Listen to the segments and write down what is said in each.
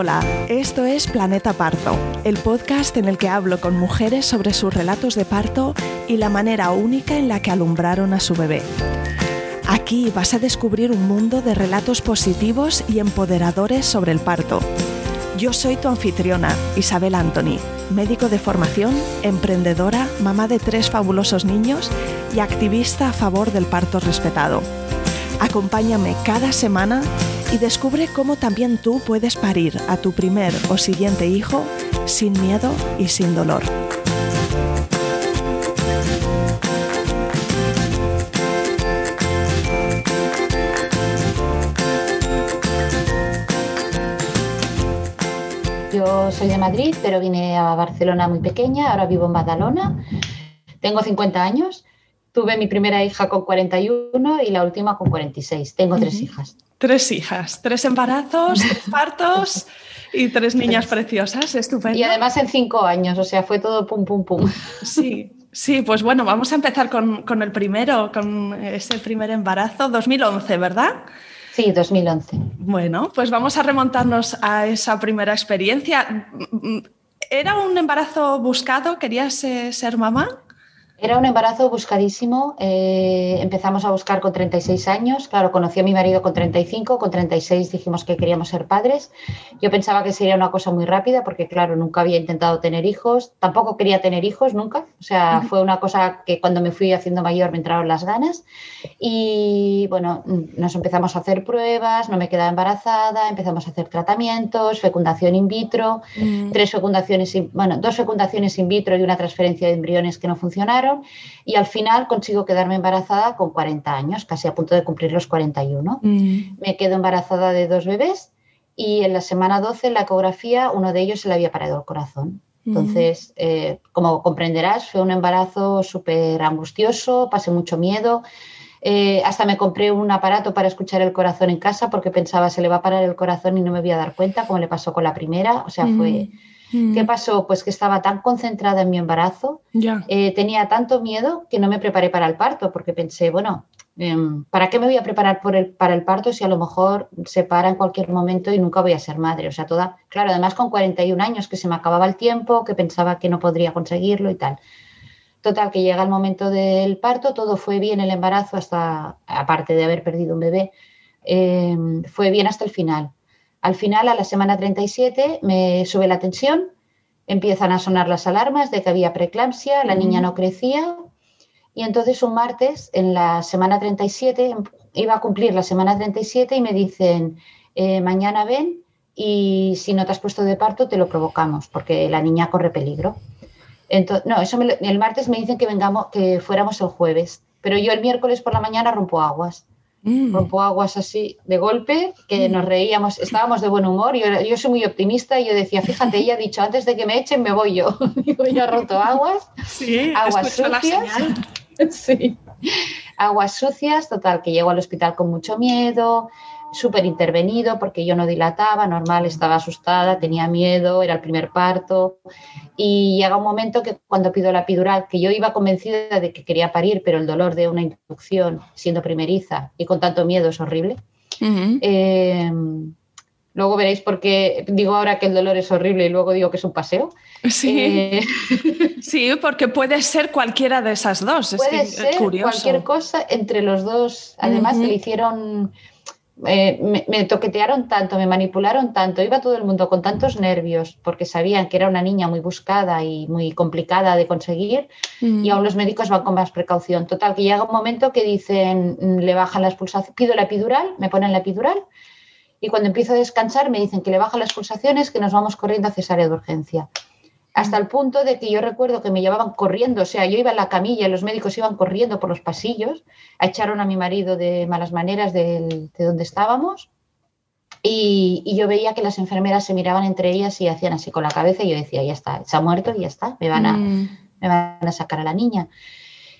Hola, esto es Planeta Parto, el podcast en el que hablo con mujeres sobre sus relatos de parto y la manera única en la que alumbraron a su bebé. Aquí vas a descubrir un mundo de relatos positivos y empoderadores sobre el parto. Yo soy tu anfitriona, Isabel Anthony, médico de formación, emprendedora, mamá de tres fabulosos niños y activista a favor del parto respetado. Acompáñame cada semana y descubre cómo también tú puedes parir a tu primer o siguiente hijo sin miedo y sin dolor. Yo soy de Madrid, pero vine a Barcelona muy pequeña, ahora vivo en Badalona. Tengo 50 años. Tuve mi primera hija con 41 y la última con 46. Tengo tres hijas. Tres hijas, tres embarazos, tres partos y tres niñas preciosas, estupendo. Y además en cinco años, o sea, fue todo pum, pum, pum. Sí, sí, pues bueno, vamos a empezar con, con el primero, con ese primer embarazo, 2011, ¿verdad? Sí, 2011. Bueno, pues vamos a remontarnos a esa primera experiencia. ¿Era un embarazo buscado? ¿Querías eh, ser mamá? Era un embarazo buscadísimo. Eh, empezamos a buscar con 36 años. Claro, conocí a mi marido con 35, con 36 dijimos que queríamos ser padres. Yo pensaba que sería una cosa muy rápida porque, claro, nunca había intentado tener hijos. Tampoco quería tener hijos nunca. O sea, fue una cosa que cuando me fui haciendo mayor me entraron las ganas. Y bueno, nos empezamos a hacer pruebas, no me quedaba embarazada, empezamos a hacer tratamientos, fecundación in vitro, mm. tres fecundaciones, bueno, dos fecundaciones in vitro y una transferencia de embriones que no funcionaron y al final consigo quedarme embarazada con 40 años, casi a punto de cumplir los 41. Mm. Me quedo embarazada de dos bebés y en la semana 12 en la ecografía uno de ellos se le había parado el corazón. Mm. Entonces, eh, como comprenderás, fue un embarazo súper angustioso, pasé mucho miedo. Eh, hasta me compré un aparato para escuchar el corazón en casa porque pensaba se le va a parar el corazón y no me voy a dar cuenta, como le pasó con la primera. O sea, fue, mm. ¿Qué pasó? Pues que estaba tan concentrada en mi embarazo, eh, tenía tanto miedo que no me preparé para el parto, porque pensé, bueno, em, ¿para qué me voy a preparar por el, para el parto si a lo mejor se para en cualquier momento y nunca voy a ser madre? O sea, toda, claro, además con 41 años, que se me acababa el tiempo, que pensaba que no podría conseguirlo y tal. Total, que llega el momento del parto, todo fue bien el embarazo hasta, aparte de haber perdido un bebé, em, fue bien hasta el final. Al final, a la semana 37, me sube la tensión, empiezan a sonar las alarmas de que había preeclampsia, la niña no crecía y entonces un martes, en la semana 37, iba a cumplir la semana 37 y me dicen, eh, mañana ven y si no te has puesto de parto te lo provocamos porque la niña corre peligro. Entonces, no, eso el martes me dicen que vengamos, que fuéramos el jueves, pero yo el miércoles por la mañana rompo aguas. Mm. Rompo aguas así de golpe, que mm. nos reíamos, estábamos de buen humor. Yo, yo soy muy optimista y yo decía, fíjate, ella ha dicho, antes de que me echen me voy yo. Digo, ya roto aguas, sí, aguas sucias. sí. Aguas sucias, total, que llego al hospital con mucho miedo, súper intervenido porque yo no dilataba, normal, estaba asustada, tenía miedo, era el primer parto. Y llega un momento que cuando pido la epidural, que yo iba convencida de que quería parir, pero el dolor de una inducción siendo primeriza y con tanto miedo es horrible. Eh, luego veréis por qué digo ahora que el dolor es horrible y luego digo que es un paseo. Sí, eh, sí porque puede ser cualquiera de esas dos. Puede ser cualquier cosa entre los dos. Además, le hicieron me, toquetearon tanto, me manipularon tanto, iba todo el mundo con tantos nervios porque sabían que era una niña muy buscada y muy complicada de conseguir y mm. aún los médicos van con más precaución. Total, que llega un momento que dicen, mm, le bajan las pulsaciones, pido la epidural, me ponen la epidural y cuando empiezo a descansar me dicen que le bajan las pulsaciones, que nos vamos corriendo a cesárea de urgencia hasta el punto de que yo recuerdo que me llevaban corriendo, o sea, yo iba en la camilla y los médicos iban corriendo por los pasillos, echaron a mi marido de malas maneras de, donde estábamos y, yo veía que las enfermeras se miraban entre ellas y hacían así con la cabeza y yo decía, ya está, se ha muerto y ya está, me van a, mm. me van a sacar a la niña.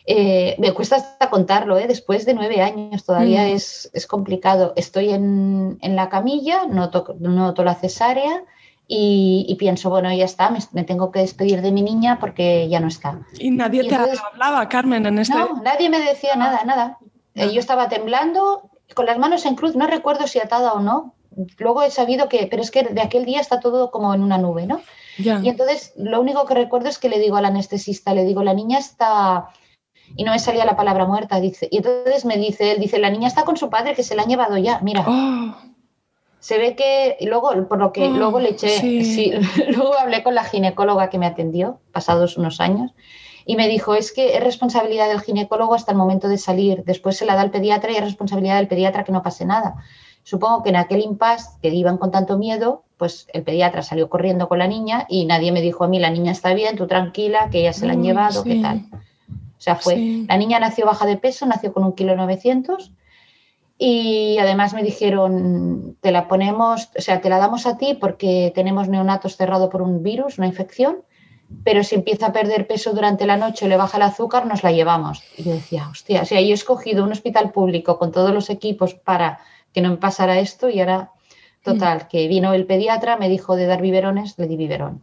Eh, me cuesta hasta contarlo, ¿eh? después de nueve años todavía mm. es, es, complicado. Estoy en, en la camilla, noto, noto la cesárea, y, pienso, bueno, ya está, me, tengo que despedir de mi niña porque ya no está. ¿Y nadie te hablaba, Carmen, en este...? No, nadie me decía nada, nada. Eh, yo estaba temblando, con las manos en cruz, no recuerdo si atada o no, luego he sabido que, pero es que de aquel día está todo como en una nube, ¿no? Y entonces lo único que recuerdo es que le digo al anestesista, le digo, la niña está, y no me salía la palabra muerta, dice, y entonces me dice, él dice, la niña está con su padre que se la han llevado ya, mira. Oh. Se ve que luego, por lo que luego le eché, sí. luego hablé con la ginecóloga que me atendió, pasados unos años, y me dijo, es que es responsabilidad del ginecólogo hasta el momento de salir, después se la da al pediatra y es responsabilidad del pediatra que no pase nada. Supongo que en aquel impasse que iban con tanto miedo, pues el pediatra salió corriendo con la niña y nadie me dijo a mí, la niña está bien, tú tranquila, que ya se la han llevado, ¿qué tal? O sea, fue, la niña nació baja de peso, nació con un kilo 900 y además me dijeron, te la ponemos, o sea, te la damos a ti porque tenemos neonatos cerrado por un virus, una infección, pero si empieza a perder peso durante la noche o le baja el azúcar, nos la llevamos. Y yo decía, hostia, o sea, yo he escogido un hospital público con todos los equipos para que no me pasara esto y ahora, total, mm. que vino el pediatra, me dijo de dar biberones, le di biberón.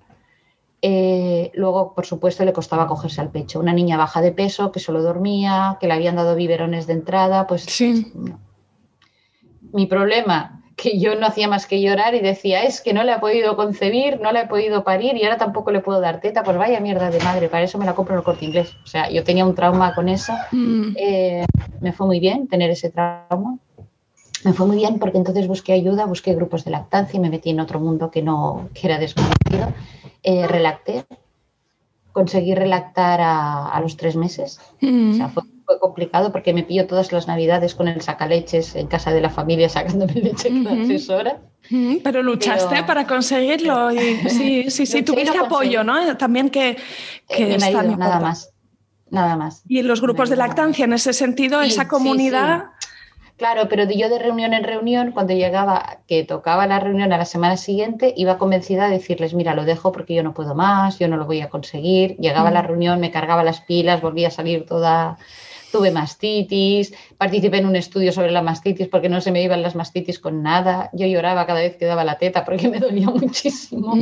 Eh, luego, por supuesto, le costaba cogerse al pecho. Una niña baja de peso que solo dormía, que le habían dado biberones de entrada, pues sí. Mi problema que yo no hacía más que llorar y decía, es que no le he podido concebir, no le he podido parir y ahora tampoco le puedo dar teta, pues vaya mierda de madre, para eso me la compro en el corte inglés. O sea, yo tenía un trauma con eso, mm. eh, me fue muy bien tener ese trauma, me fue muy bien porque entonces busqué ayuda, busqué grupos de lactancia y me metí en otro mundo que no que era desconocido. Eh, relacté, conseguí relactar a, los tres meses. O sea, fue, complicado porque me pillo todas las navidades con el sacaleches en casa de la familia sacándome leche cada seis horas. Pero luchaste para conseguirlo y sí, sí, sí, tuviste apoyo, ¿no? También que, que nada más. Nada más. Y en los grupos de lactancia, en ese sentido, esa comunidad Claro, pero yo de reunión en reunión, cuando llegaba, que tocaba la reunión a la semana siguiente, iba convencida de decirles, mira, lo dejo porque yo no puedo más, yo no lo voy a conseguir. Llegaba a la reunión, me cargaba las pilas, volvía a salir toda, tuve mastitis, participé en un estudio sobre la mastitis porque no se me iban las mastitis con nada. Yo lloraba cada vez que daba la teta porque me dolía muchísimo.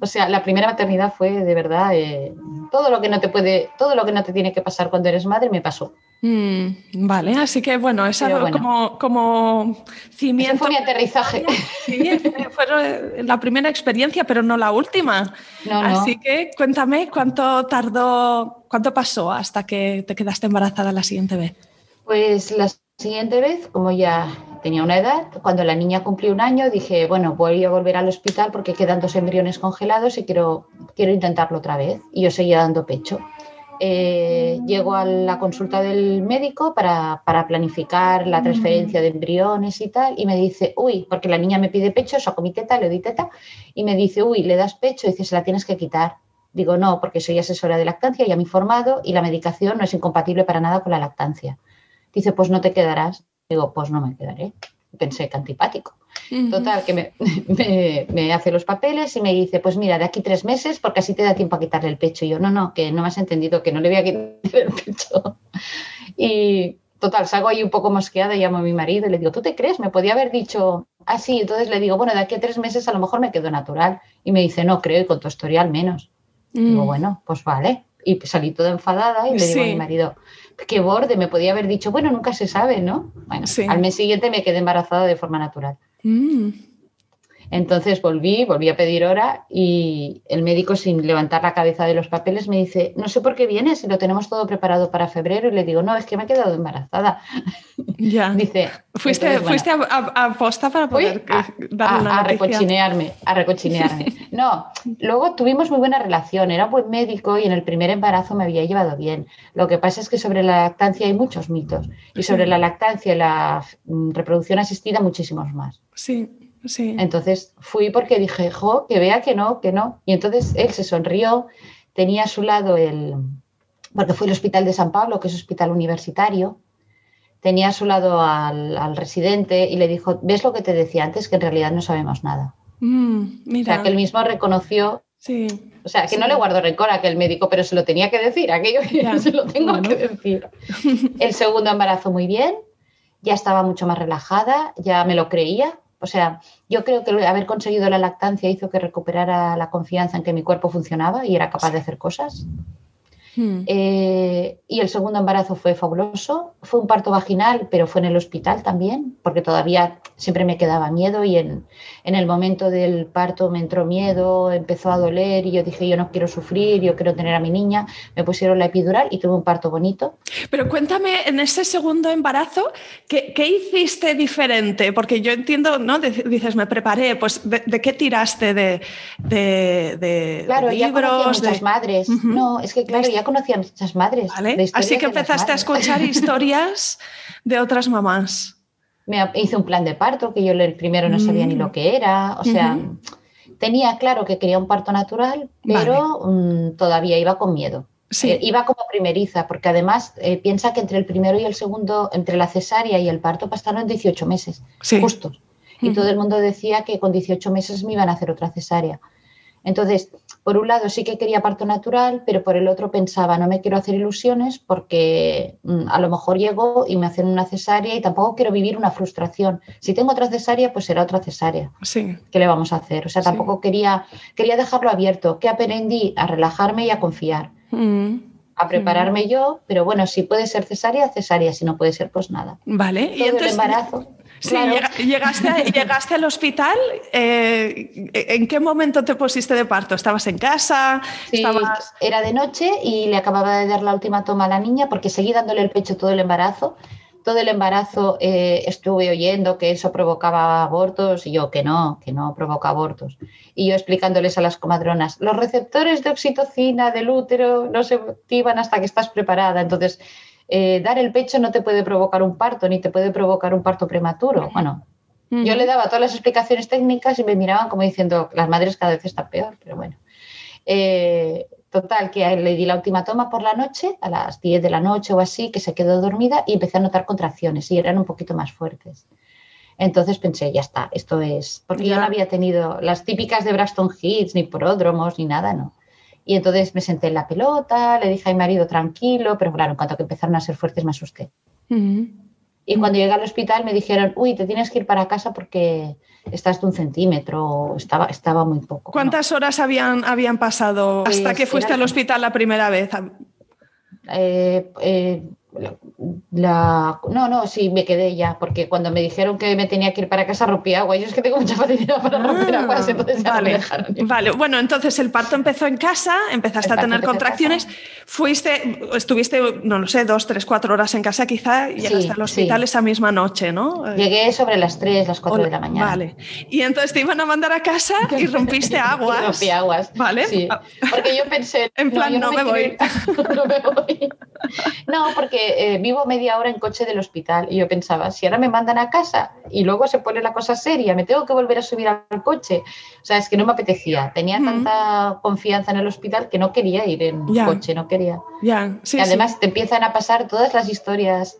O sea, la primera maternidad fue de verdad eh, todo lo que no te puede, todo lo que no te tiene que pasar cuando eres madre me pasó. Mm, vale, así que bueno, es algo como, como cimiento. fue mi aterrizaje. Sí, fue la primera experiencia, pero no la última. Así que cuéntame cuánto tardó, cuánto pasó hasta que te quedaste embarazada la siguiente vez. Pues la siguiente vez, como ya tenía una edad, cuando la niña cumplió un año, dije, bueno, voy a volver al hospital porque quedan dos embriones congelados y quiero, quiero intentarlo otra vez. Y yo seguía dando pecho. Eh, llego a la consulta del médico para, planificar la transferencia de embriones y tal, y me dice, uy, porque la niña me pide pecho, saco mi teta, le doy teta, y me dice, uy, le das pecho, y dice, se la tienes que quitar. Digo, no, porque soy asesora de lactancia, ya me he informado, y la medicación no es incompatible para nada con la lactancia. Dice, pues no te quedarás. Digo, pues no me quedaré. Pensé que antipático. Total, que me, hace los papeles y me dice, pues mira, de aquí tres meses, porque así te da tiempo a quitarle el pecho. Y yo, no, no, que no me has entendido, que no le voy a quitar el pecho. Y total, salgo ahí un poco mosqueada, llamo a mi marido y le digo, ¿tú te crees? Me podía haber dicho así. entonces le digo, bueno, de aquí a tres meses a lo mejor me quedo natural. Y me dice, no, creo, y con tu historial menos. Digo, mm. bueno, pues vale. Y salí toda enfadada y le digo a mi marido, qué borde, me podía haber dicho, bueno, nunca se sabe, ¿no? Bueno, al mes siguiente me quedé embarazada de forma natural. Mm. Entonces volví, volví a pedir hora y el médico, sin levantar la cabeza de los papeles, me dice, no sé por qué vienes si lo tenemos todo preparado para febrero. Y le digo, no, es que me he quedado embarazada. Ya. Dice, fuiste, fuiste a, posta para poder a, a, a recochinearme, a recochinearme. No, luego tuvimos muy buena relación, era buen médico y en el primer embarazo me había llevado bien. Lo que pasa es que sobre la lactancia hay muchos mitos y sobre la lactancia y la mm, reproducción asistida muchísimos más. Sí. Entonces fui porque dije, jo, que vea que no, que no. Y entonces él se sonrió, tenía a su lado el, porque fue el Hospital de San Pablo, que es hospital universitario, tenía a su lado al, residente y le dijo, ¿ves lo que te decía antes? Que en realidad no sabemos nada. Mm, o sea, que él mismo reconoció Sí, o sea, que no le guardo rencor a aquel médico, pero se lo tenía que decir, aquello que se lo tengo que decir. El segundo embarazo muy bien, ya estaba mucho más relajada, ya me lo creía, o sea, yo creo que haber conseguido la lactancia hizo que recuperara la confianza en que mi cuerpo funcionaba y era capaz de hacer cosas. Hmm. Eh, y el segundo embarazo fue fabuloso. Fue un parto vaginal, pero fue en el hospital también, porque todavía siempre me quedaba miedo y en, en, el momento del parto me entró miedo, empezó a doler y yo dije, yo no quiero sufrir, yo quiero tener a mi niña. Me pusieron la epidural y tuve un parto bonito. Pero cuéntame, en ese segundo embarazo, ¿qué, qué hiciste diferente? Porque yo entiendo, ¿no? Dices, me preparé, pues ¿de, qué tiraste? ¿De, de, claro, libros? Ya muchas madres. No, es que claro, ya conocía a muchas madres. Así que empezaste a escuchar historias de otras mamás. Me hice un plan de parto, que yo el primero no sabía ni lo mm. que era. O sea, tenía claro que quería un parto natural, pero mm, todavía iba con miedo. Eh, iba como primeriza, porque además eh, piensa que entre el primero y el segundo, entre la cesárea y el parto, pasaron 18 meses, justos. Y todo el mundo decía que con 18 meses me iban a hacer otra cesárea. Entonces, por un lado sí que quería parto natural, pero por el otro pensaba, no me quiero hacer ilusiones porque mm, a lo mejor llego y me hacen una cesárea y tampoco quiero vivir una frustración. Si tengo otra cesárea, pues será otra cesárea. Sí. ¿Qué le vamos a hacer? O sea, tampoco quería, quería dejarlo abierto. ¿Qué aprendí? A relajarme y a confiar. Mm. A prepararme mm. yo, pero bueno, si puede ser cesárea, cesárea, si no puede ser, pues nada. Vale, y entonces. El embarazo. Sí, llegaste, llegaste al hospital. Eh, ¿En qué momento te pusiste de parto? ¿Estabas en casa? Era de noche y le acababa de dar la última toma a la niña porque seguí dándole el pecho todo el embarazo. Todo el embarazo eh, estuve oyendo que eso provocaba abortos y yo que no, que no provoca abortos. Y yo explicándoles a las comadronas, los receptores de oxitocina del útero no se activan hasta que estás preparada. Entonces, eh, dar el pecho no te puede provocar un parto, ni te puede provocar un parto prematuro. Bueno, yo le daba todas las explicaciones técnicas y me miraban como diciendo, las madres cada vez están peor, pero bueno. Eh, total, que le di la última toma por la noche, a las 10 de la noche o así, que se quedó dormida y empecé a notar contracciones y eran un poquito más fuertes. Entonces pensé, ya está, esto es. Porque yo no había tenido las típicas de Braston Hits, ni pródromos, ni nada, no. Y entonces me senté en la pelota, le dije a mi marido tranquilo, pero claro, en cuanto que empezaron a ser fuertes me asusté. Y cuando llegué al hospital me dijeron, uy, te tienes que ir para casa porque estás de un centímetro, estaba, estaba muy poco. ¿Cuántas horas habían, habían pasado hasta pues que fuiste al hospital la primera vez? Eh, eh, la, no, no, sí, me quedé ya, porque cuando me dijeron que me tenía que ir para casa rompí agua. Yo es que tengo mucha facilidad para romper agua, ah, entonces ya vale, me dejaron. Vale, bueno, entonces el parto empezó en casa, empezaste a tener contracciones, fuiste, estuviste, no lo sé, dos, tres, cuatro horas en casa quizá y llegaste al hospital esa misma noche, ¿no? Llegué sobre las tres, las cuatro de la mañana. Vale, y entonces te iban a mandar a casa y rompiste aguas. rompí aguas. Vale. Sí. Porque yo pensé... En plan, no, me, voy. no me voy. No, porque eh, vivo medio ahora en coche del hospital. Y yo pensaba, si ahora me mandan a casa y luego se pone la cosa seria, me tengo que volver a subir al coche. O sea, es que no me apetecía. Tenía tanta confianza en el hospital que no quería ir en coche, no quería. y además te empiezan a pasar todas las historias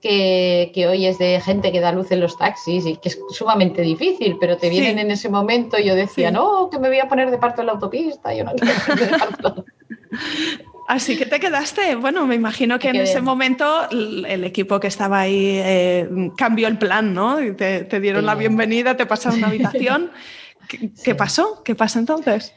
que, que, oyes de gente que da luz en los taxis y que es sumamente difícil, pero te vienen en ese momento. Y yo decía, no, que me voy a poner de parto en la autopista. Yo no quiero de parto. Así que te quedaste. Bueno, me imagino que en ese momento el equipo que estaba ahí eh, cambió el plan, ¿no? Te, te dieron la bienvenida, te pasaron una habitación. ¿Qué, pasó? ¿Qué pasa entonces?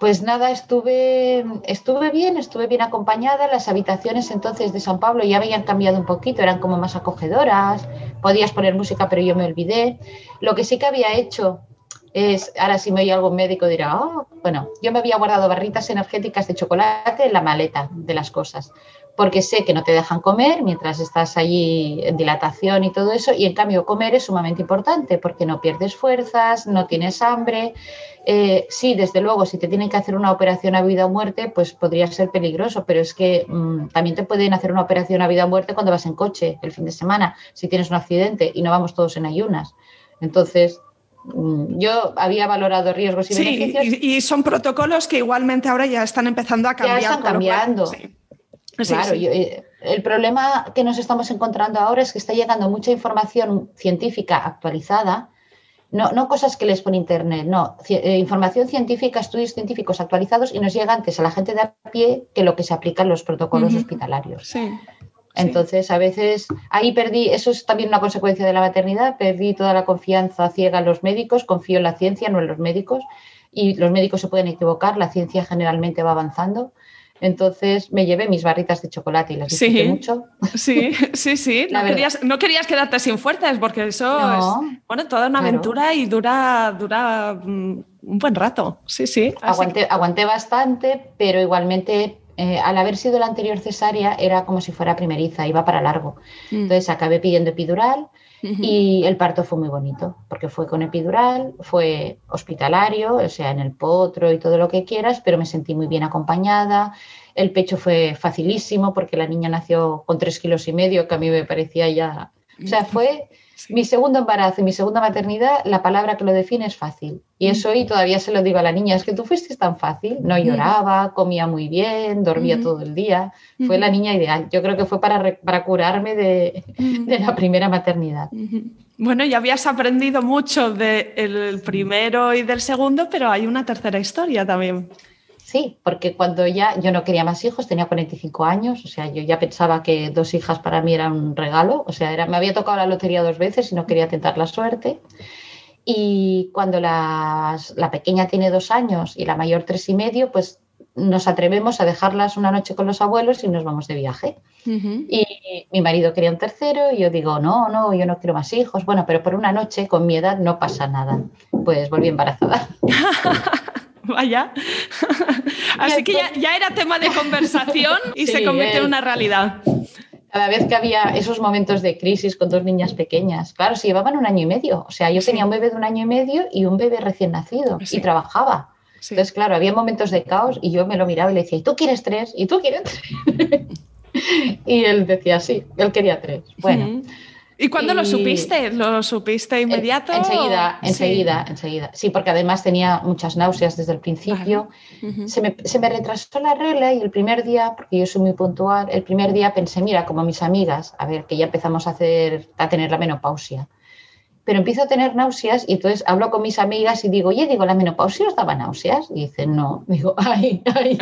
Pues nada, estuve, estuve bien, estuve bien acompañada. Las habitaciones entonces de San Pablo ya habían cambiado un poquito, eran como más acogedoras, podías poner música, pero yo me olvidé. Lo que sí que había hecho es, ahora si me oye algún médico dirá, oh, bueno, yo me había guardado barritas energéticas de chocolate en la maleta de las cosas, porque sé que no te dejan comer mientras estás allí en dilatación y todo eso, y en cambio comer es sumamente importante porque no pierdes fuerzas, no tienes hambre. Eh, sí, desde luego, si te tienen que hacer una operación a vida o muerte, pues podría ser peligroso, pero es que mm, también te pueden hacer una operación a vida o muerte cuando vas en coche el fin de semana, si tienes un accidente y no vamos todos en ayunas. Entonces, yo había valorado riesgos y beneficios. Y, son protocolos que igualmente ahora ya están empezando a cambiar. Ya están cambiando. Claro, eh, el problema que nos estamos encontrando ahora es que está llegando mucha información científica actualizada, no, no cosas que les pone Internet, no, eh, información científica, estudios científicos actualizados y nos llega antes a la gente de a pie que lo que se aplica en los protocolos hospitalarios. Sí. Entonces, a veces ahí perdí, eso es también una consecuencia de la maternidad, perdí toda la confianza ciega en los médicos, confío en la ciencia, no en los médicos, y los médicos se pueden equivocar, la ciencia generalmente va avanzando. Entonces me llevé mis barritas de chocolate y las disfruté mucho. Sí, sí, sí. No querías, no querías, quedarte sin fuerzas porque eso es bueno, toda una aventura y dura, dura mm, un buen rato. Sí, sí. Aguanté, aguanté bastante, pero igualmente eh, al haber sido la anterior cesárea era como si fuera primeriza, iba para largo. Mm. Entonces acabé pidiendo epidural y el parto fue muy bonito, porque fue con epidural, fue hospitalario, o sea, en el potro y todo lo que quieras, pero me sentí muy bien acompañada. El pecho fue facilísimo porque la niña nació con tres kilos y medio, que a mí me parecía ya... O sea, fue mi segundo embarazo y mi segunda maternidad, la palabra que lo define es fácil. Y eso y todavía se lo digo a la niña, es que tú fuiste tan fácil, no lloraba, comía muy bien, dormía todo el día. Fue la niña ideal. Yo creo que fue para, para curarme de, de, la primera maternidad. Bueno, ya habías aprendido mucho del primero y del segundo, pero hay una tercera historia también. Sí, porque cuando ya yo no quería más hijos, tenía 45 años, o sea, yo ya pensaba que dos hijas para mí eran un regalo, o sea, era, me había tocado la lotería dos veces y no quería tentar la suerte. Y cuando la pequeña tiene dos años y la mayor tres y medio, pues nos atrevemos a dejarlas una noche con los abuelos y nos vamos de viaje. Y mi marido quería un tercero y yo digo, no, no, yo no quiero más hijos. Bueno, pero por una noche con mi edad no pasa nada. Pues volví embarazada. Vaya. Así que ya, era tema de conversación y se convirtió en una realidad. Cada vez que había esos momentos de crisis con dos niñas pequeñas, claro, se llevaban un año y medio. O sea, yo tenía un bebé de un año y medio y un bebé recién nacido y trabajaba. Entonces, claro, había momentos de caos y yo me lo miraba y le decía, ¿y tú quieres tres? ¿Y tú quieres tres? y él decía, sí, él quería tres. Bueno. ¿Y cuándo lo supiste? ¿Lo supiste inmediato? enseguida, enseguida, enseguida. Sí, porque además tenía muchas náuseas desde el principio. se, me, se, me, retrasó la regla y el primer día, porque yo soy muy puntual, el primer día pensé, mira, como mis amigas, a ver, que ya empezamos a, hacer, a tener la menopausia pero empiezo a tener náuseas y entonces hablo con mis amigas y digo, oye, digo, ¿la menopausia os daba náuseas? Y dicen, no. Digo, ay, ay.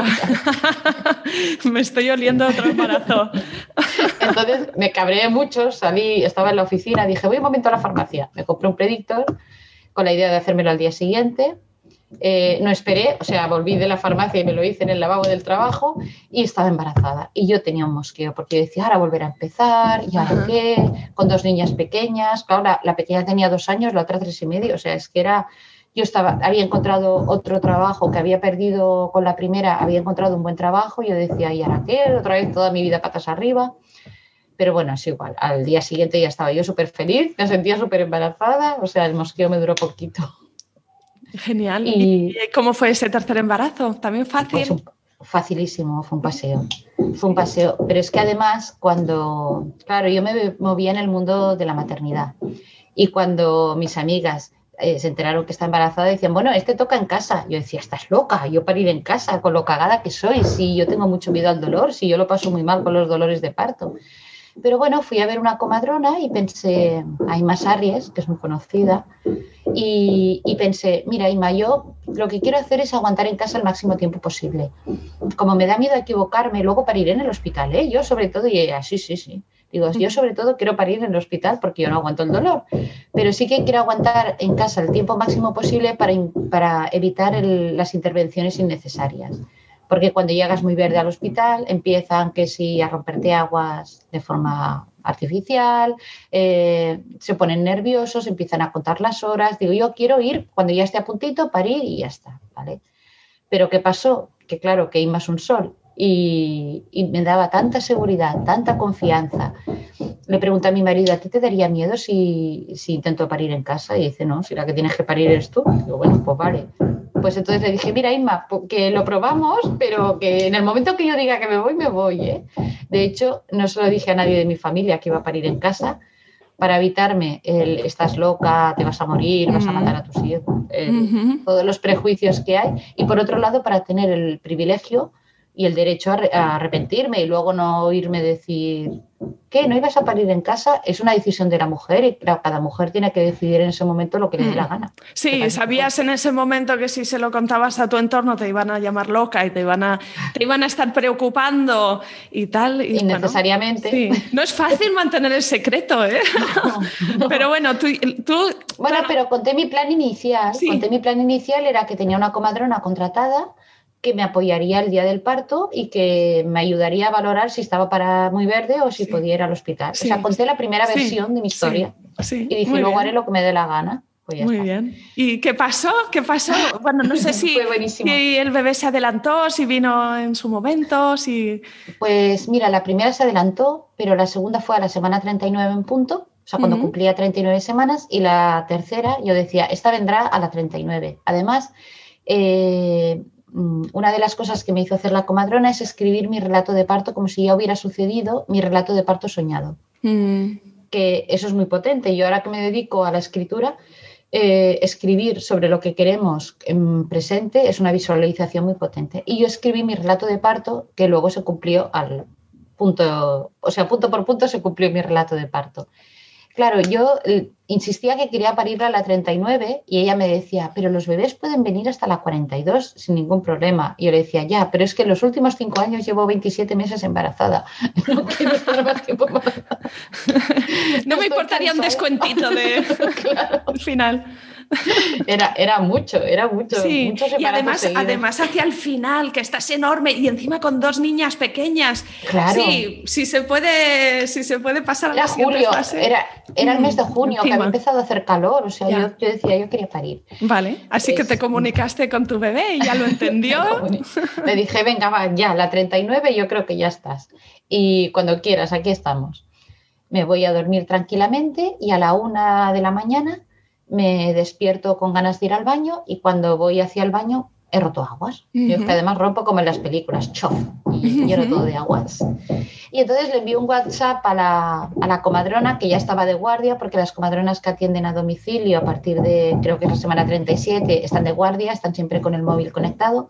me estoy oliendo otro embarazo. entonces me cabreé mucho, salí, estaba en la oficina, dije, voy un momento a la farmacia. Me compré un predictor con la idea de hacérmelo al día siguiente eh, no esperé, o sea, volví de la farmacia y me lo hice en el lavabo del trabajo y estaba embarazada. Y yo tenía un mosqueo porque decía, ahora volver a empezar, ¿y ahora qué? Con dos niñas pequeñas. Claro, la, pequeña tenía dos años, la otra tres y medio. O sea, es que era. Yo estaba, había encontrado otro trabajo que había perdido con la primera, había encontrado un buen trabajo. Yo decía, ¿y ahora qué? Otra vez toda mi vida patas arriba. Pero bueno, es igual. Al día siguiente ya estaba yo súper feliz, me sentía súper embarazada. O sea, el mosqueo me duró poquito. Genial. ¿Y, cómo fue ese tercer embarazo? ¿También fácil? Pues facilísimo, fue un paseo. Fue un paseo. Pero es que además, cuando, claro, yo me movía en el mundo de la maternidad. Y cuando mis amigas eh, se enteraron que está embarazada, decían, bueno, este toca en casa. Yo decía, estás loca, yo parir en casa, con lo cagada que soy, si yo tengo mucho miedo al dolor, si yo lo paso muy mal con los dolores de parto. Pero bueno, fui a ver una comadrona y pensé, a Ima Sarries, que es muy conocida, y, pensé, mira, Ima, yo lo que quiero hacer es aguantar en casa el máximo tiempo posible. Como me da miedo equivocarme, luego parir en el hospital, ¿eh? Yo sobre todo, y ella, sí, sí, sí. Digo, yo sobre todo quiero parir en el hospital porque yo no aguanto el dolor, pero sí que quiero aguantar en casa el tiempo máximo posible para, para evitar las intervenciones innecesarias porque cuando llegas muy verde al hospital empiezan que si a romperte aguas de forma artificial, eh, se ponen nerviosos, empiezan a contar las horas, digo yo quiero ir cuando ya esté a puntito, parir y ya está, ¿vale? Pero ¿qué pasó? Que claro, que hay más un sol y, me daba tanta seguridad, tanta confianza. Le pregunté a mi marido, ¿a ti te daría miedo si, si intento parir en casa? Y dice, no, si la que tienes que parir eres tú. Digo, bueno, pues vale. Pues entonces le dije, mira, Inma, que lo probamos, pero que en el momento que yo diga que me voy, me voy. ¿eh? De hecho, no se lo dije a nadie de mi familia que iba a parir en casa para evitarme el estás loca, te vas a morir, vas a matar a tus hijos, todos los prejuicios que hay. Y por otro lado, para tener el privilegio y el derecho a, arrepentirme y luego no oírme decir, ¿qué? ¿No ibas a parir en casa? Es una decisión de la mujer y cada mujer tiene que decidir en ese momento lo que le dé la mm. gana. Sí, sabías en ese momento que si se lo contabas a tu entorno te iban a llamar loca y te iban a, te iban a estar preocupando y tal. Y, Innecesariamente. No es fácil mantener el secreto, ¿eh? Pero bueno, tú... tú bueno, pero conté mi plan inicial. Conté mi plan inicial, era que tenía una comadrona contratada que me apoyaría el día del parto y que me ayudaría a valorar si estaba para muy verde o si podía ir al hospital. O sea, conté la primera versión de mi historia y dije, luego haré lo que me dé la gana. Pues Muy bien. ¿Y qué pasó? ¿Qué pasó? Bueno, no sé si, si, el bebé se adelantó, si vino en su momento, si... Pues mira, la primera se adelantó, pero la segunda fue a la semana 39 en punto, o sea, cuando cumplía 39 semanas, y la tercera yo decía, esta vendrá a la 39. Además, eh, una de las cosas que me hizo hacer la comadrona es escribir mi relato de parto como si ya hubiera sucedido mi relato de parto soñado. Mm. Que eso es muy potente. Yo ahora que me dedico a la escritura, eh, escribir sobre lo que queremos en presente es una visualización muy potente. Y yo escribí mi relato de parto que luego se cumplió al punto, o sea, punto por punto se cumplió mi relato de parto. Claro, yo eh, insistía que quería parirla a la 39 y ella me decía, pero los bebés pueden venir hasta la 42 sin ningún problema. Y yo le decía, ya, pero es que en los últimos cinco años llevo 27 meses embarazada. No quiero estar más tiempo No, me importaría un descuentito de al final. Era, era mucho, era mucho. Sí, y además, además hacia el final, que estás enorme y encima con dos niñas pequeñas. Claro. Sí, si se puede, si se puede pasar a la julio, era, era el mes de junio, que había empezado a hacer calor. O sea, yo, yo, decía, yo quería parir. Vale, así que te comunicaste con tu bebé y ya lo entendió. Le dije, venga, va, ya, la 39, yo creo que ya estás. Y cuando quieras, aquí estamos. Me voy a dormir tranquilamente y a la una de la mañana me despierto con ganas de ir al baño y cuando voy hacia el baño he roto aguas. Yo que además rompo como en las películas, chof, y lleno todo de aguas. Y entonces le envío un WhatsApp a la, a la, comadrona que ya estaba de guardia, porque las comadronas que atienden a domicilio a partir de, creo que es la semana 37, están de guardia, están siempre con el móvil conectado.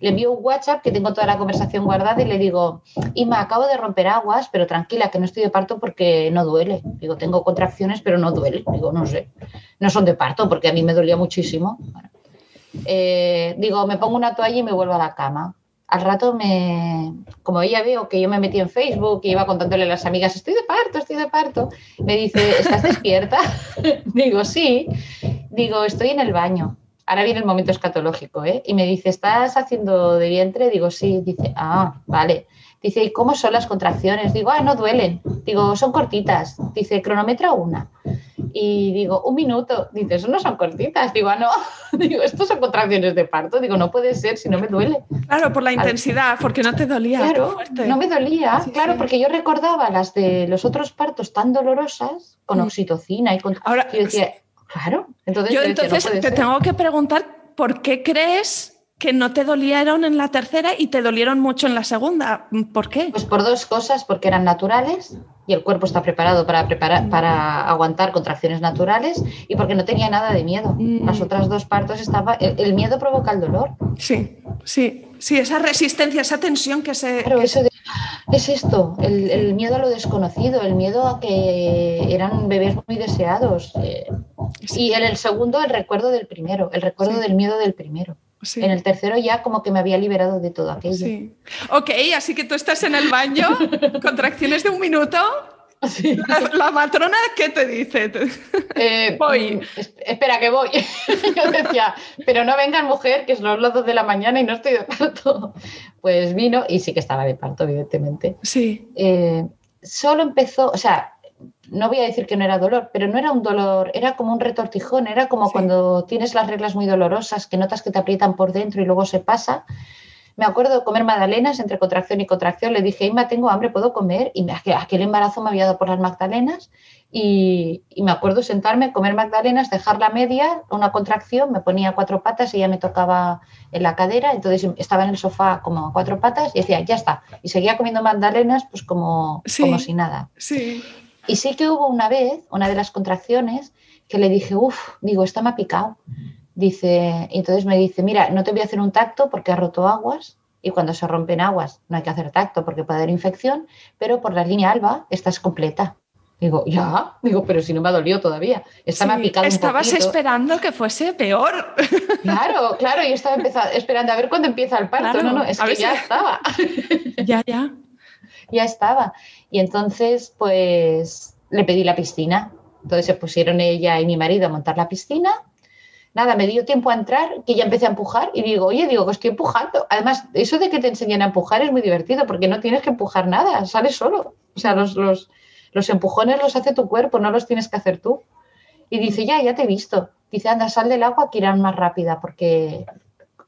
Le envío un WhatsApp que tengo toda la conversación guardada y le digo, Ima, acabo de romper aguas, pero tranquila, que no estoy de parto porque no duele. Digo, tengo contracciones, pero no duele. Digo, no sé, no son de parto porque a mí me dolía muchísimo. Eh, digo, me pongo una toalla y me vuelvo a la cama. Al rato me, como ella veo que yo me metí en Facebook y iba contándole a las amigas, estoy de parto, estoy de parto, me dice, ¿estás despierta? Digo, sí. Digo, estoy en el baño. Ahora viene el momento escatológico, ¿eh? Y me dice, ¿estás haciendo de vientre? Digo, sí. Dice, ah, vale. Dice, ¿y cómo son las contracciones? Digo, ah, no duelen. Digo, son cortitas. Dice, cronometra una y digo, un minuto. Dice, eso no son cortitas. Digo, ah, no. Digo, estos son contracciones de parto. Digo, no puede ser si no me duele. Claro, por la intensidad, porque no te dolía. Claro, no me dolía. claro, porque yo recordaba las de los otros partos tan dolorosas con mm. oxitocina y con. Ahora, yo decía, claro. Entonces, yo entonces te tengo que preguntar, ¿por qué crees que no te dolieron en la tercera y te dolieron mucho en la segunda. ¿Por qué? Pues por dos cosas, porque eran naturales y el cuerpo está preparado para, preparar, para aguantar contracciones naturales y porque no tenía nada de miedo. Mm. Las otras dos partos estaba... El, miedo provoca el dolor. Sí, sí, sí, esa resistencia, esa tensión que se... Pero eso es esto, el, miedo a lo desconocido, el miedo a que eran bebés muy deseados. Eh, y en el segundo, el recuerdo del primero, el recuerdo del miedo del primero. En el tercero ya como que me había liberado de todo aquello. Sí. Ok, así que tú estás en el baño, contracciones de un minuto. La, matrona, ¿qué te dice? Eh, voy. Mm, espera, que voy. Yo decía, pero no vengan mujer, que son las dos de la mañana y no estoy de parto. Pues vino y sí que estaba de parto, evidentemente. Sí. Eh, solo empezó, o sea, no voy a decir que no era dolor, pero no era un dolor, era como un retortijón, era como cuando tienes las reglas muy dolorosas, que notas que te aprietan por dentro y luego se pasa. Me acuerdo de comer magdalenas entre contracción y contracción. Le dije, Inma, tengo hambre, ¿puedo comer? Y aquel embarazo me había dado por las magdalenas. Y, me acuerdo sentarme, comer magdalenas, dejar la media, una contracción, me ponía cuatro patas y ya me tocaba en la cadera. Entonces estaba en el sofá como a cuatro patas y decía, ya está. Y seguía comiendo magdalenas pues como, como si nada. Sí. Y sí que hubo una vez, una de las contracciones, que le dije, uff, digo, esta me ha picado. Dice, y entonces me dice, mira, no te voy a hacer un tacto porque ha roto aguas y cuando se rompen aguas no hay que hacer tacto porque puede haber infección, pero por la línea alba estás completa. Digo, ya, digo, pero si no me ha dolido todavía. Esta me ha picado Estabas esperando que fuese peor. Claro, claro, yo estaba esperando a ver cuándo empieza el parto. no, no, es que ya estaba. Ya, ya. Ya estaba. Y entonces, pues le pedí la piscina. Entonces se pusieron ella y mi marido a montar la piscina. nada, me dio tiempo a entrar, que ya empecé a empujar y digo, oye, digo, que estoy empujando. Además, eso de que te enseñan a empujar es muy divertido porque no tienes que empujar nada, sales solo. O sea, los, los, los empujones los hace tu cuerpo, no los tienes que hacer tú. Y dice, ya, ya te he visto. Dice, anda, sal del agua que irán más rápida porque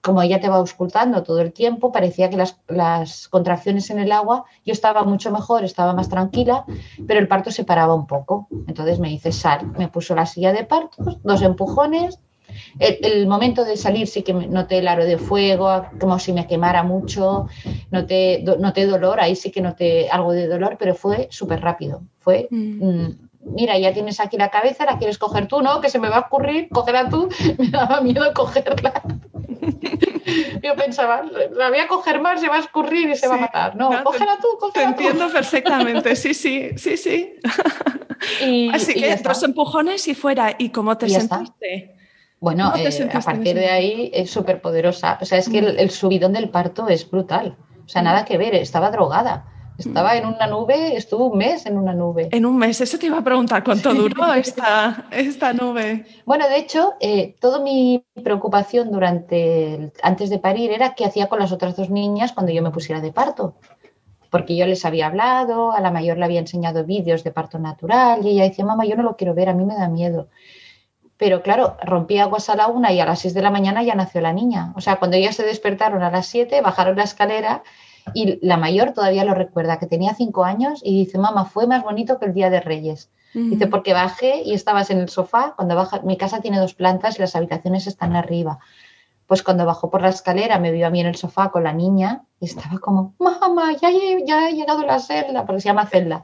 como ella te va auscultando todo el tiempo, parecía que las, las, contracciones en el agua, yo estaba mucho mejor, estaba más tranquila, pero el parto se paraba un poco. Entonces me dice, sal, me puso la silla de partos, dos empujones. El, el momento de salir sí que noté el aro de fuego, como si me quemara mucho, noté, noté dolor, ahí sí que noté algo de dolor, pero fue súper rápido. Fue, mm. Mm, mira, ya tienes aquí la cabeza, la quieres coger tú, ¿no? Que se me va a ocurrir, cógela tú. Me daba miedo cogerla. Yo pensaba, la voy a coger más, se va a escurrir y se va a matar. No, cógela tú, cógela Te entiendo perfectamente, sí, sí, sí, sí. Así que dos empujones y fuera. ¿Y cómo te sentiste? Bueno, eh, a partir de ahí es súper poderosa. O sea, es que el, el, subidón del parto es brutal. O sea, nada que ver, estaba drogada. Estaba en una nube, estuvo un mes en una nube. En un mes, eso te iba a preguntar, ¿cuánto duró esta, esta nube? Bueno, de hecho, eh, toda mi preocupación durante, antes de parir era qué hacía con las otras dos niñas cuando yo me pusiera de parto. Porque yo les había hablado, a la mayor le había enseñado vídeos de parto natural y ella decía, mamá, yo no lo quiero ver, a mí me da miedo. Pero claro, rompí aguas a la una y a las seis de la mañana ya nació la niña. O sea, cuando ellas se despertaron a las siete, bajaron la escalera y la mayor todavía lo recuerda, que tenía cinco años y dice, mamá, fue más bonito que el Día de Reyes. Dice, porque bajé y estabas en el sofá, cuando baja, mi casa tiene dos plantas y las habitaciones están arriba. Pues cuando bajó por la escalera me vio a mí en el sofá con la niña y estaba como, mamá, ya, ya ha llegado la celda, porque se llama celda.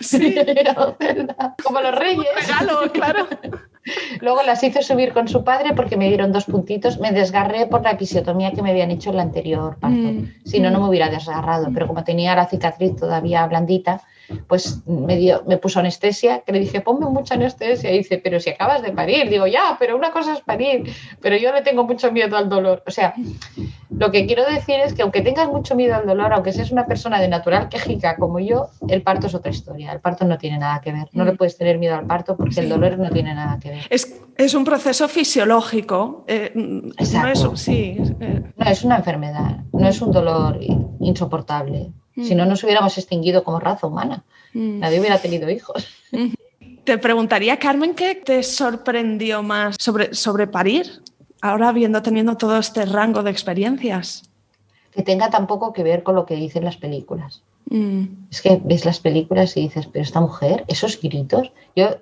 Sí, celda. como los reyes. regalo, claro. Luego las hice subir con su padre porque me dieron dos puntitos. Me desgarré por la episiotomía que me habían hecho en la anterior parto. Mm, si no, no me mm. hubiera desgarrado. Pero como tenía la cicatriz todavía blandita, pues me, dio, me puso anestesia, que le dije, ponme mucha anestesia. Y dice, pero si acabas de parir. Digo, ya, pero una cosa es parir. Pero yo le tengo mucho miedo al dolor. O sea, lo que quiero decir es que aunque tengas mucho miedo al dolor, aunque seas una persona de natural quejica como yo, el parto es otra historia. El parto no tiene nada que ver. No le mm. puedes tener miedo al parto porque el dolor no tiene nada que ver. Es, es un proceso fisiológico. Eh, no, es, sí, eh. no es una enfermedad, no es un dolor insoportable. Si no, mm. nos hubiéramos extinguido como raza humana. Mm. Nadie hubiera tenido hijos. Te preguntaría, Carmen, ¿qué te sorprendió más sobre, sobre parir? Ahora habiendo tenido todo este rango de experiencias. Que tenga tan poco que ver con lo que dicen las películas. Mm. Es que ves las películas y dices, pero esta mujer, esos gritos. Yo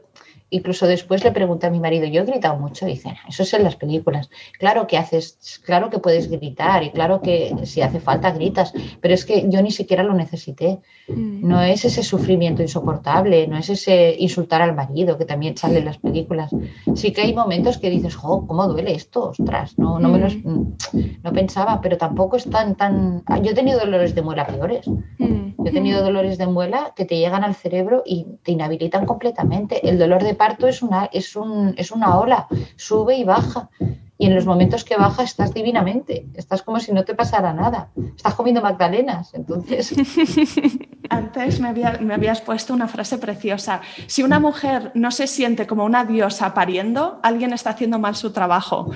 Incluso después le pregunté a mi marido, yo he gritado mucho, y dice, eso es en las películas. Claro que haces, claro que puedes gritar y claro que si hace falta gritas, pero es que yo ni siquiera lo necesité. Mm. No es ese sufrimiento insoportable, no es ese insultar al marido que también sale en las películas. Sí que hay momentos que dices, jo, ¿cómo duele esto? Ostras, no, no me los, mm. no pensaba, pero tampoco es tan, tan... Yo he tenido dolores de muela peores. Mm. Yo he tenido dolores de muela que te llegan al cerebro y te inhabilitan completamente. El dolor de parto es una, es, un, es una ola, sube y baja. Y en los momentos que baja estás divinamente, estás como si no te pasara nada, estás comiendo magdalenas, entonces... Antes me, me habías puesto una frase preciosa. Si una mujer no se siente como una diosa pariendo, alguien está haciendo mal su trabajo.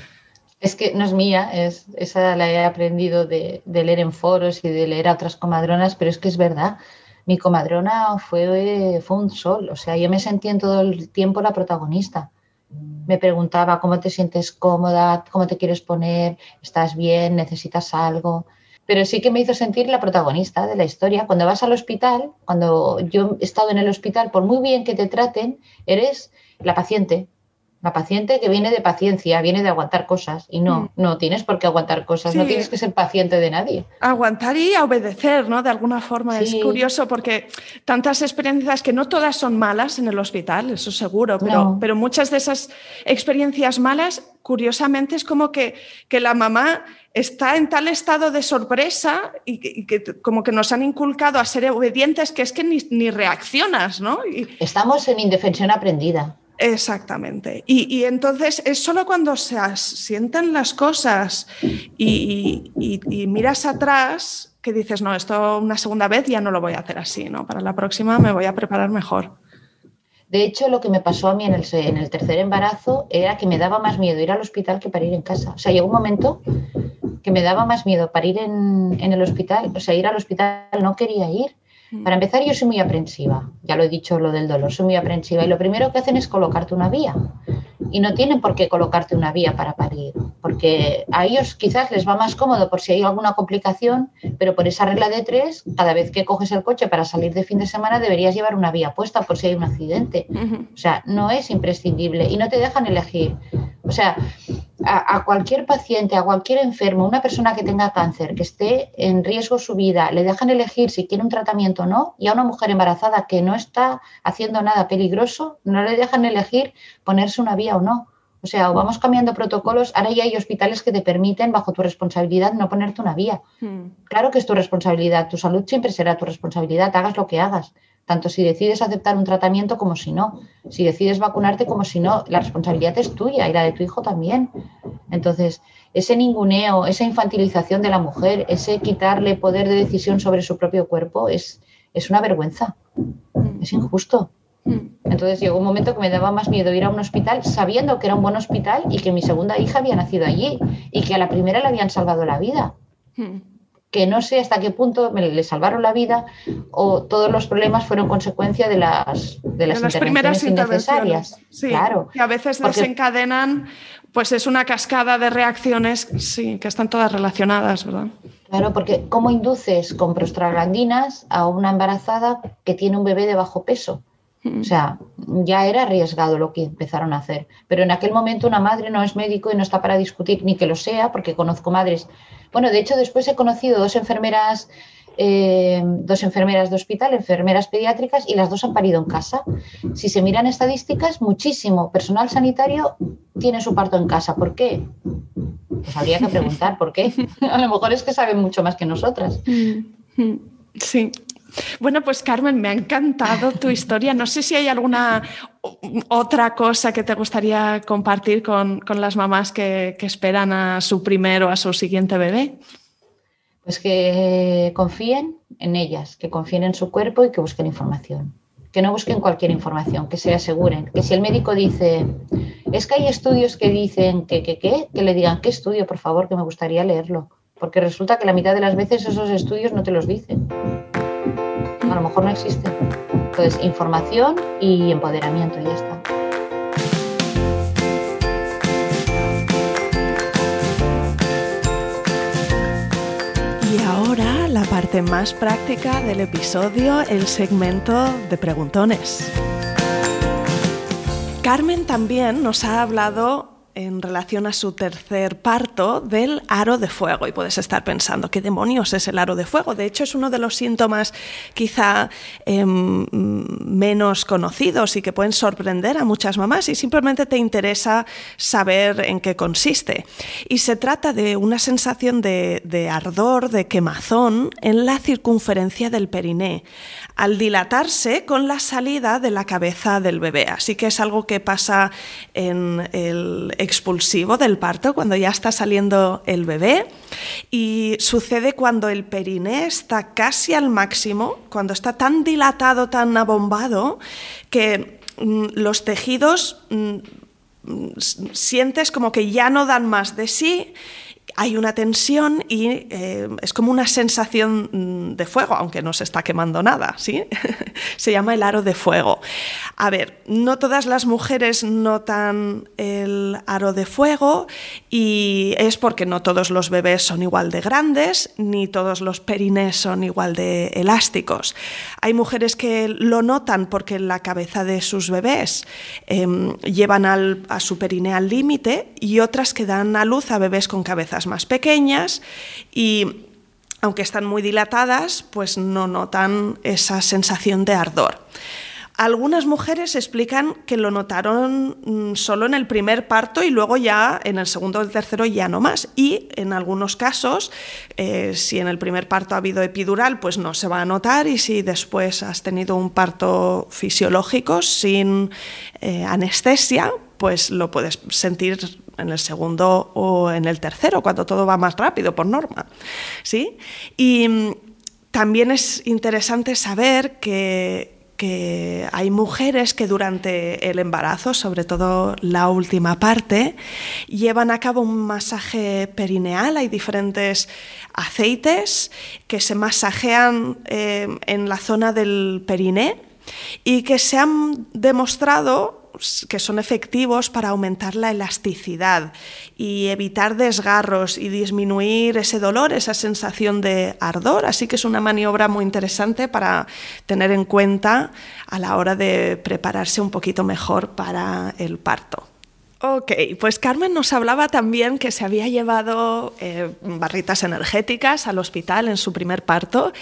Es que no es mía, es, esa la he aprendido de, leer en foros y de leer a otras comadronas, pero es que es verdad. Mi comadrona fue, fue un sol, o sea, yo me sentí en todo el tiempo la protagonista. Me preguntaba cómo te sientes cómoda, cómo te quieres poner, estás bien, necesitas algo. Pero sí que me hizo sentir la protagonista de la historia. Cuando vas al hospital, cuando yo he estado en el hospital, por muy bien que te traten, eres la paciente, la paciente que viene de paciencia, viene de aguantar cosas y no, mm. no tienes por qué aguantar cosas, no tienes que ser paciente de nadie. Aguantar y obedecer, ¿no? De alguna forma es curioso porque tantas experiencias que no todas son malas en el hospital, eso seguro, pero, pero muchas de esas experiencias malas, curiosamente, es como que, que la mamá está en tal estado de sorpresa y que, como que nos han inculcado a ser obedientes que es que ni, ni reaccionas, ¿no? Estamos en indefensión aprendida. Exactamente. Y, entonces es solo cuando se sientan las cosas y, miras atrás que dices, no, esto una segunda vez ya no lo voy a hacer así, ¿no? Para la próxima me voy a preparar mejor. De hecho, lo que me pasó a mí en el, en el tercer embarazo era que me daba más miedo ir al hospital que parir en casa. O sea, llegó un momento que me daba más miedo parir en, en el hospital, o sea, ir al hospital no quería ir. Para empezar, yo soy muy aprensiva, ya lo he dicho lo del dolor, soy muy aprensiva. Y lo primero que hacen es colocarte una vía. Y no tienen por qué colocarte una vía para parir, porque a ellos quizás les va más cómodo por si hay alguna complicación, pero por esa regla de tres, cada vez que coges el coche para salir de fin de semana deberías llevar una vía puesta por si hay un accidente. O sea, no es imprescindible y no te dejan elegir. O sea, a, cualquier paciente, a cualquier enfermo, una persona que tenga cáncer, que esté en riesgo su vida, le dejan elegir si quiere un tratamiento o no, y a una mujer embarazada que no está haciendo nada peligroso, no le dejan elegir ponerse una vía o no. O sea, o vamos cambiando protocolos, ahora ya hay hospitales que te permiten, bajo tu responsabilidad, no ponerte una vía. Hmm. Claro que es tu responsabilidad, tu salud siempre será tu responsabilidad, hagas lo que hagas tanto si decides aceptar un tratamiento como si no, si decides vacunarte como si no, la responsabilidad es tuya y la de tu hijo también. Entonces, ese ninguneo, esa infantilización de la mujer, ese quitarle poder de decisión sobre su propio cuerpo es, es una vergüenza, es injusto. Entonces llegó un momento que me daba más miedo ir a un hospital sabiendo que era un buen hospital y que mi segunda hija había nacido allí y que a la primera le habían salvado la vida que no sé hasta qué punto me le salvaron la vida o todos los problemas fueron consecuencia de las, de las, primeras innecesarias. Sí, claro. Que a veces desencadenan, pues es una cascada de reacciones, sí, que están todas relacionadas, ¿verdad? Claro, porque ¿cómo induces con prostaglandinas a una embarazada que tiene un bebé de bajo peso? O sea, ya era arriesgado lo que empezaron a hacer. Pero en aquel momento una madre no es médico y no está para discutir ni que lo sea, porque conozco madres. Bueno, de hecho, después he conocido dos enfermeras, eh, dos enfermeras de hospital, enfermeras pediátricas, y las dos han parido en casa. Si se miran estadísticas, muchísimo personal sanitario tiene su parto en casa. ¿Por qué? Pues habría que preguntar por qué. A lo mejor es que saben mucho más que nosotras. Mm, mm, sí, bueno, pues Carmen, me ha encantado tu historia. No sé si hay alguna otra cosa que te gustaría compartir con, las mamás que, esperan a su primer o a su siguiente bebé. Pues que confíen en ellas, que confíen en su cuerpo y que busquen información. Que no busquen cualquier información, que se aseguren. Que si el médico dice, es que hay estudios que dicen que, que, que, que le digan, ¿qué estudio, por favor, que me gustaría leerlo? Porque resulta que la mitad de las veces esos estudios no te los dicen a lo mejor no existe. Entonces, información y empoderamiento, y ya está. Y ahora la parte más práctica del episodio, el segmento de preguntones. Carmen también nos ha hablado en relación a su tercer parto del aro de fuego. Y puedes estar pensando, ¿qué demonios es el aro de fuego? De hecho, es uno de los síntomas quizá em, menos conocidos y que pueden sorprender a muchas mamás y simplemente te interesa saber en qué consiste. Y se trata de una sensación de, ardor, de quemazón en la circunferencia del periné, al dilatarse con la salida de la cabeza del bebé. Así que es algo que pasa en el expulsivo del parto, cuando ya está saliendo el bebé. Y sucede cuando el periné está casi al máximo, cuando está tan dilatado, tan abombado, que mm, los tejidos mm, sientes como que ya no dan más de sí hay una tensión y eh, es como una sensación mm, de fuego, aunque no se está quemando nada, ¿sí? se llama el aro de fuego. A ver, no todas las mujeres notan el aro de fuego y es porque no todos los bebés son igual de grandes ni todos los perinés son igual de elásticos. Hay mujeres que lo notan porque la cabeza de sus bebés em, llevan a su periné al límite y otras que dan a luz a bebés con más pequeñas y aunque están muy dilatadas, pues no notan esa sensación de ardor. Algunas mujeres explican que lo notaron mm, solo en el primer parto y luego ya en el segundo o el tercero ya no más. Y en algunos casos, eh, si en el primer parto ha habido epidural, pues no se va a notar y si después has tenido un parto fisiológico sin eh, anestesia, pues lo puedes sentir en el segundo o en el tercero, cuando todo va más rápido por norma. ¿sí? Y mm, también es interesante saber que, que hay mujeres que durante el embarazo, sobre todo la última parte, llevan a cabo un masaje perineal. Hay diferentes aceites que se masajean eh, en la zona del periné y que se han demostrado que son efectivos para aumentar la elasticidad y evitar desgarros y disminuir ese dolor, esa sensación de ardor. Así que es una maniobra muy interesante para tener en cuenta a la hora de prepararse un poquito mejor para el parto. Ok, pues Carmen nos hablaba también que se había llevado eh, barritas energéticas al hospital en su primer parto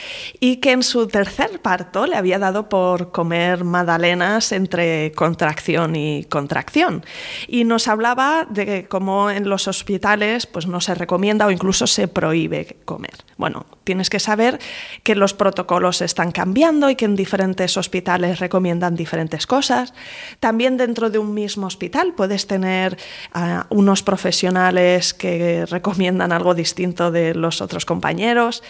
y que en su tercer parto le había dado por comer magdalenas entre contracción y contracción. Y nos hablaba de cómo en los hospitales pues, no se recomienda o incluso se prohíbe comer. Bueno, tienes que saber que los protocolos están cambiando y que en diferentes hospitales recomiendan diferentes cosas. También dentro de un mismo hospital puedes tener unos profesionales que recomiendan algo distinto de los otros compañeros.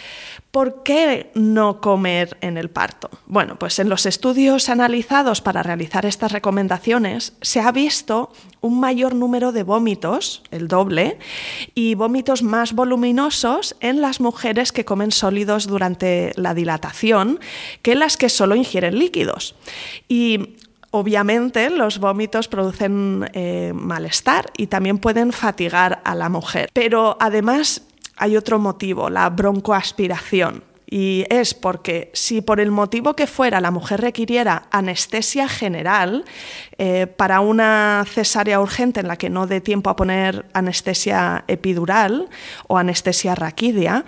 ¿Por qué no comer en el parto? Bueno, pues en los estudios analizados para realizar estas recomendaciones se ha visto un mayor número de vómitos, el doble, y vómitos más voluminosos en las mujeres que comen sólidos durante la dilatación que las que solo ingieren líquidos. Y Obviamente los vómitos producen eh, malestar y también pueden fatigar a la mujer. Pero además hay otro motivo, la broncoaspiración. Y es porque si por el motivo que fuera la mujer requiriera anestesia general eh, para una cesárea urgente en la que no dé tiempo a poner anestesia epidural o anestesia raquídea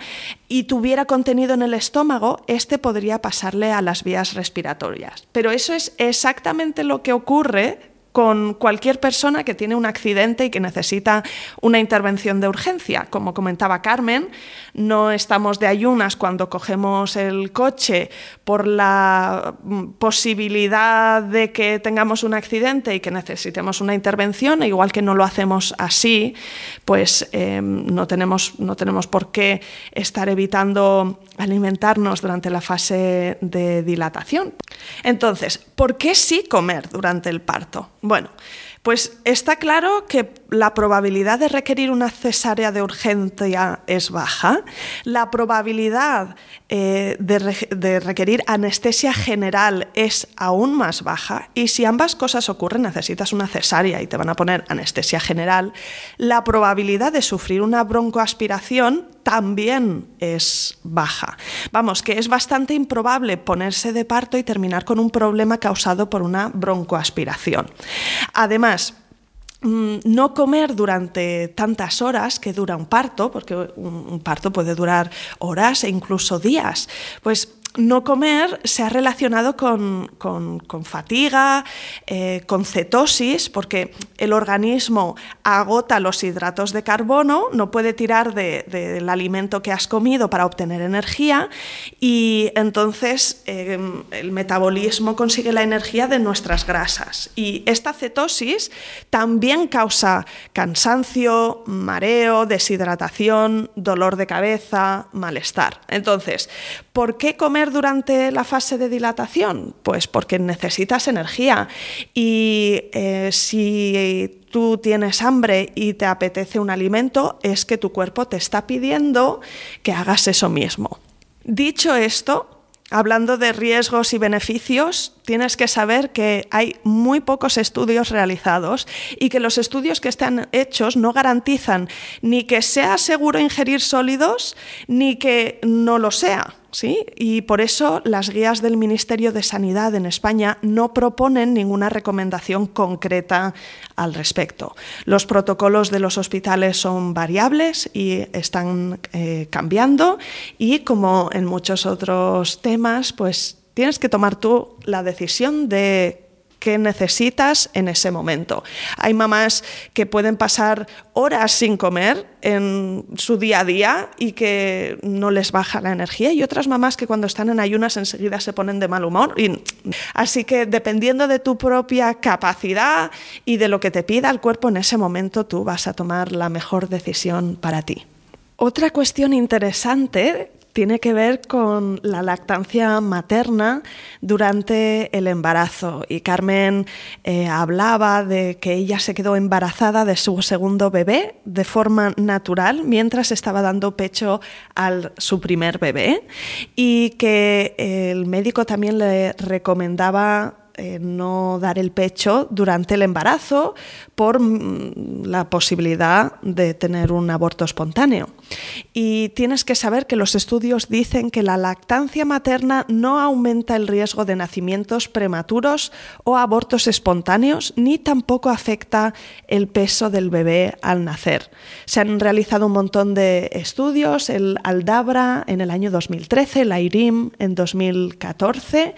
y tuviera contenido en el estómago, este podría pasarle a las vías respiratorias. Pero eso es exactamente lo que ocurre con cualquier persona que tiene un accidente y que necesita una intervención de urgencia. Como comentaba Carmen, no estamos de ayunas cuando cogemos el coche por la posibilidad de que tengamos un accidente y que necesitemos una intervención, e igual que no lo hacemos así, pues em, no, tenemos, no tenemos por qué estar evitando alimentarnos durante la fase de dilatación. Entonces, ¿por qué sí comer durante el parto? Bueno, pues está claro que la probabilidad de requerir una cesárea de urgencia es baja, la probabilidad eh, de, requerir anestesia general es aún más baja. Y si ambas cosas ocurren, necesitas una cesárea y te van a poner anestesia general, la probabilidad de sufrir una broncoaspiración también es baja. Vamos, que es bastante improbable ponerse de parto y terminar con un problema causado por una broncoaspiración. Además, mm, no comer durante tantas horas que dura un parto, porque un parto puede durar horas e incluso días, pues no comer se ha relacionado con, fatiga, eh, con cetosis, porque el organismo agota los hidratos de carbono, no puede tirar del alimento que has comido para obtener energía y entonces em, el metabolismo consigue la energía de nuestras grasas. Y esta cetosis también causa cansancio, mareo, deshidratación, dolor de cabeza, malestar. Entonces, ¿por qué comer durante la fase de dilatación? Pues porque necesitas energía y eh, si tú tienes hambre y te apetece un alimento, es que tu cuerpo te está pidiendo que hagas eso mismo. Dicho esto, Hablando de riesgos y beneficios, tienes que saber que hay muy pocos estudios realizados y que los estudios que están hechos no garantizan ni que sea seguro ingerir sólidos ni que no lo sea. ¿Sí? Y por eso las guías del Ministerio de Sanidad en España no proponen ninguna recomendación concreta al respecto. Los protocolos de los hospitales son variables y están eh, cambiando y como en muchos otros temas, pues tienes que tomar tú la decisión de qué necesitas en ese momento. Hay mamás que pueden pasar horas sin comer en su día a día y que no les baja la energía y otras mamás que cuando están en ayunas enseguida se ponen de mal humor. así que dependiendo de tu propia capacidad y de lo que te pida el cuerpo en ese momento, tú vas a tomar la mejor decisión para ti. Otra cuestión interesante tiene que ver con la lactancia materna durante el embarazo. Y Carmen eh, hablaba de que ella se quedó embarazada de su segundo bebé de forma natural mientras estaba dando pecho a su primer bebé y que el médico también le recomendaba eh, no dar el pecho durante el embarazo por mm, la posibilidad de tener un aborto espontáneo. Y tienes que saber que los estudios dicen que la lactancia materna no aumenta el riesgo de nacimientos prematuros o abortos espontáneos, ni tampoco afecta el peso del bebé al nacer. Se han realizado un montón de estudios, el Aldabra en el año 2013, la IRIM en 2014,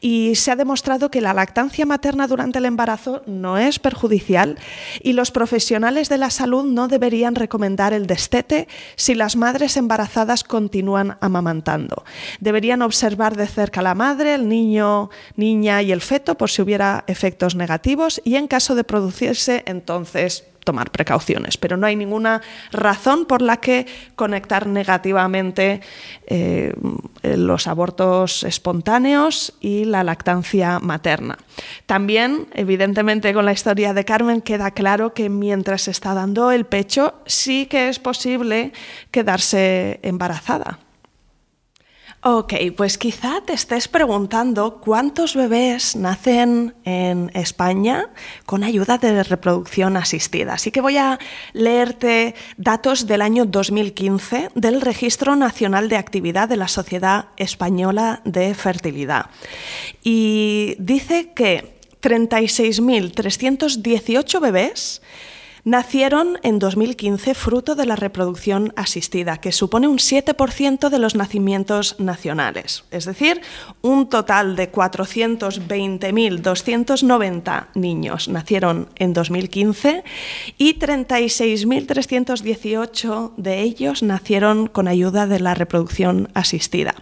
y se ha demostrado que la lactancia materna durante el embarazo no es perjudicial y los profesionales de la salud no deberían recomendar el destete si las madres embarazadas continúan amamantando. Deberían observar de cerca la madre, el niño, niña y el feto por si hubiera efectos negativos y en caso de producirse entonces tomar precauciones, pero no hay ninguna razón por la que conectar negativamente eh, los abortos espontáneos y la lactancia materna. También, evidentemente, con la historia de Carmen queda claro que mientras está dando el pecho sí que es posible quedarse embarazada. Ok, pues quizá te estés preguntando cuántos bebés nacen en España con ayuda de reproducción asistida. Así que voy a leerte datos del año 2015 del Registro Nacional de Actividad de la Sociedad Española de Fertilidad. Y dice que 36.318 bebés nacieron en 2015 fruto de la reproducción asistida, que supone un 7% de los nacimientos nacionales. Es decir, un total de 420.290 niños nacieron en 2015 y 36.318 de ellos nacieron con ayuda de la reproducción asistida.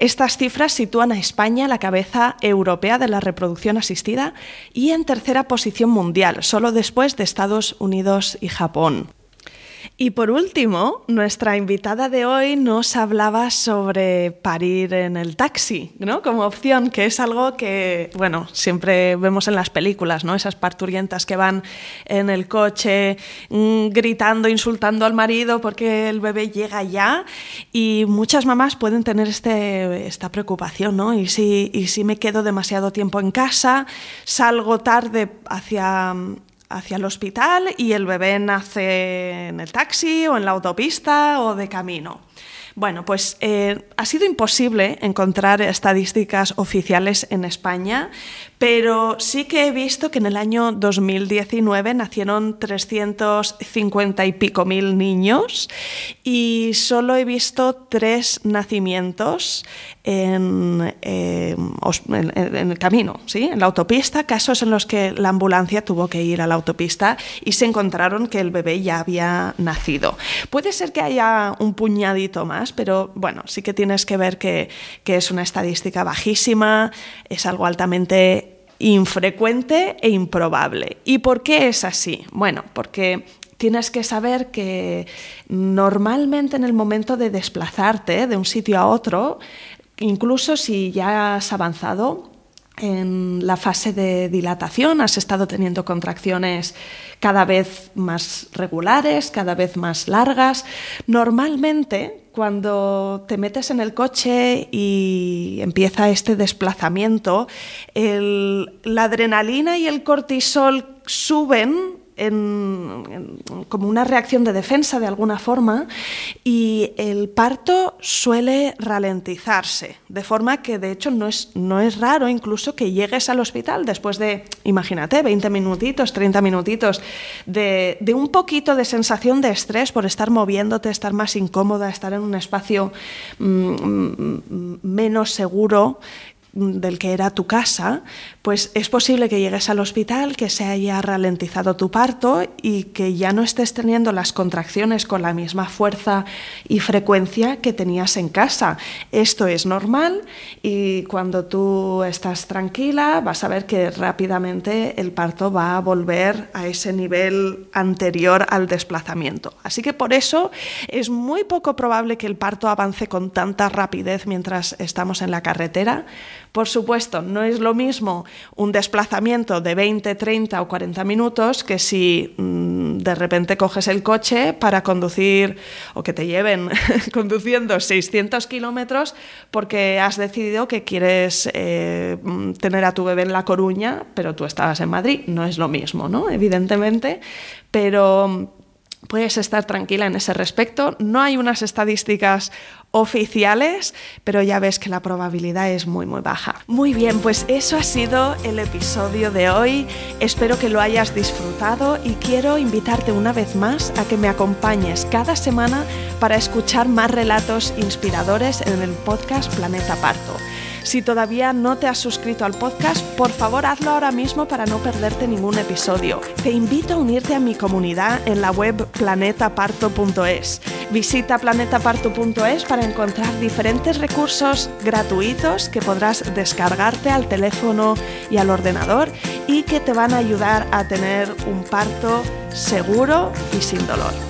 Estas cifras sitúan a España a la cabeza europea de la reproducción asistida y en tercera posición mundial, solo después de Estados Unidos y Japón. Y por último, nuestra invitada de hoy nos hablaba sobre parir en el taxi, ¿no? Como opción, que es algo que, bueno, siempre vemos en las películas, ¿no? Esas parturientas que van en el coche mm, gritando, insultando al marido porque el bebé llega ya. Y muchas mamás pueden tener este, esta preocupación, ¿no? ¿Y si, y si me quedo demasiado tiempo en casa, salgo tarde hacia hacia el hospital y el bebé nace en el taxi o en la autopista o de camino. Bueno, pues eh, ha sido imposible encontrar estadísticas oficiales en España, pero sí que he visto que en el año 2019 nacieron 350 y pico mil niños y solo he visto tres nacimientos en, el camino, ¿sí? en la autopista, casos en los que la ambulancia tuvo que ir a la autopista y se encontraron que el bebé ya había nacido. Puede ser que haya un puñadito más, pero bueno, sí que tienes que ver que, que es una estadística bajísima, es algo altamente infrecuente e improbable. ¿Y por qué es así? Bueno, porque tienes que saber que normalmente en el momento de desplazarte de un sitio a otro, incluso si ya has avanzado en la fase de dilatación, has estado teniendo contracciones cada vez más regulares, cada vez más largas, normalmente cuando te metes en el coche y empieza este desplazamiento, la adrenalina y el cortisol suben como una reacción de defensa de alguna forma y el parto suele ralentizarse, de forma que de hecho no es, no es raro incluso que llegues al hospital después de, imagínate, 20 minutitos, 30 minutitos de, un poquito de sensación de estrés por estar moviéndote, estar más incómoda, estar en un espacio mm, mm, menos seguro del que era tu casa, pues es posible que llegues al hospital, que se haya ralentizado tu parto y que ya no estés teniendo las contracciones con la misma fuerza y frecuencia que tenías en casa. Esto es normal y cuando tú estás tranquila vas a ver que rápidamente el parto va a volver a ese nivel anterior al desplazamiento. Así que por eso es muy poco probable que el parto avance con tanta rapidez mientras estamos en la carretera por supuesto, no es lo mismo un desplazamiento de 20, 30 o 40 minutos que si mm, de repente coges el coche para conducir o que te lleven conduciendo 600 kilómetros porque has decidido que quieres eh, mm, tener a tu bebé en La Coruña, pero tú estabas en Madrid. No es lo mismo, ¿no? Evidentemente, pero puedes estar tranquila en ese respecto. No hay unas estadísticas oficiales, pero ya ves que la probabilidad es muy muy baja. Muy bien, pues eso ha sido el episodio de hoy. Espero que lo hayas disfrutado y quiero invitarte una vez más a que me acompañes cada semana para escuchar más relatos inspiradores en el podcast Planeta Parto. Si todavía no te has suscrito al podcast, por favor hazlo ahora mismo para no perderte ningún episodio. Te invito a unirte a mi comunidad en la web planetaparto.es. Visita planetaparto.es para encontrar diferentes recursos gratuitos que podrás descargarte al teléfono y al ordenador y que te van a ayudar a tener un parto seguro y sin dolor.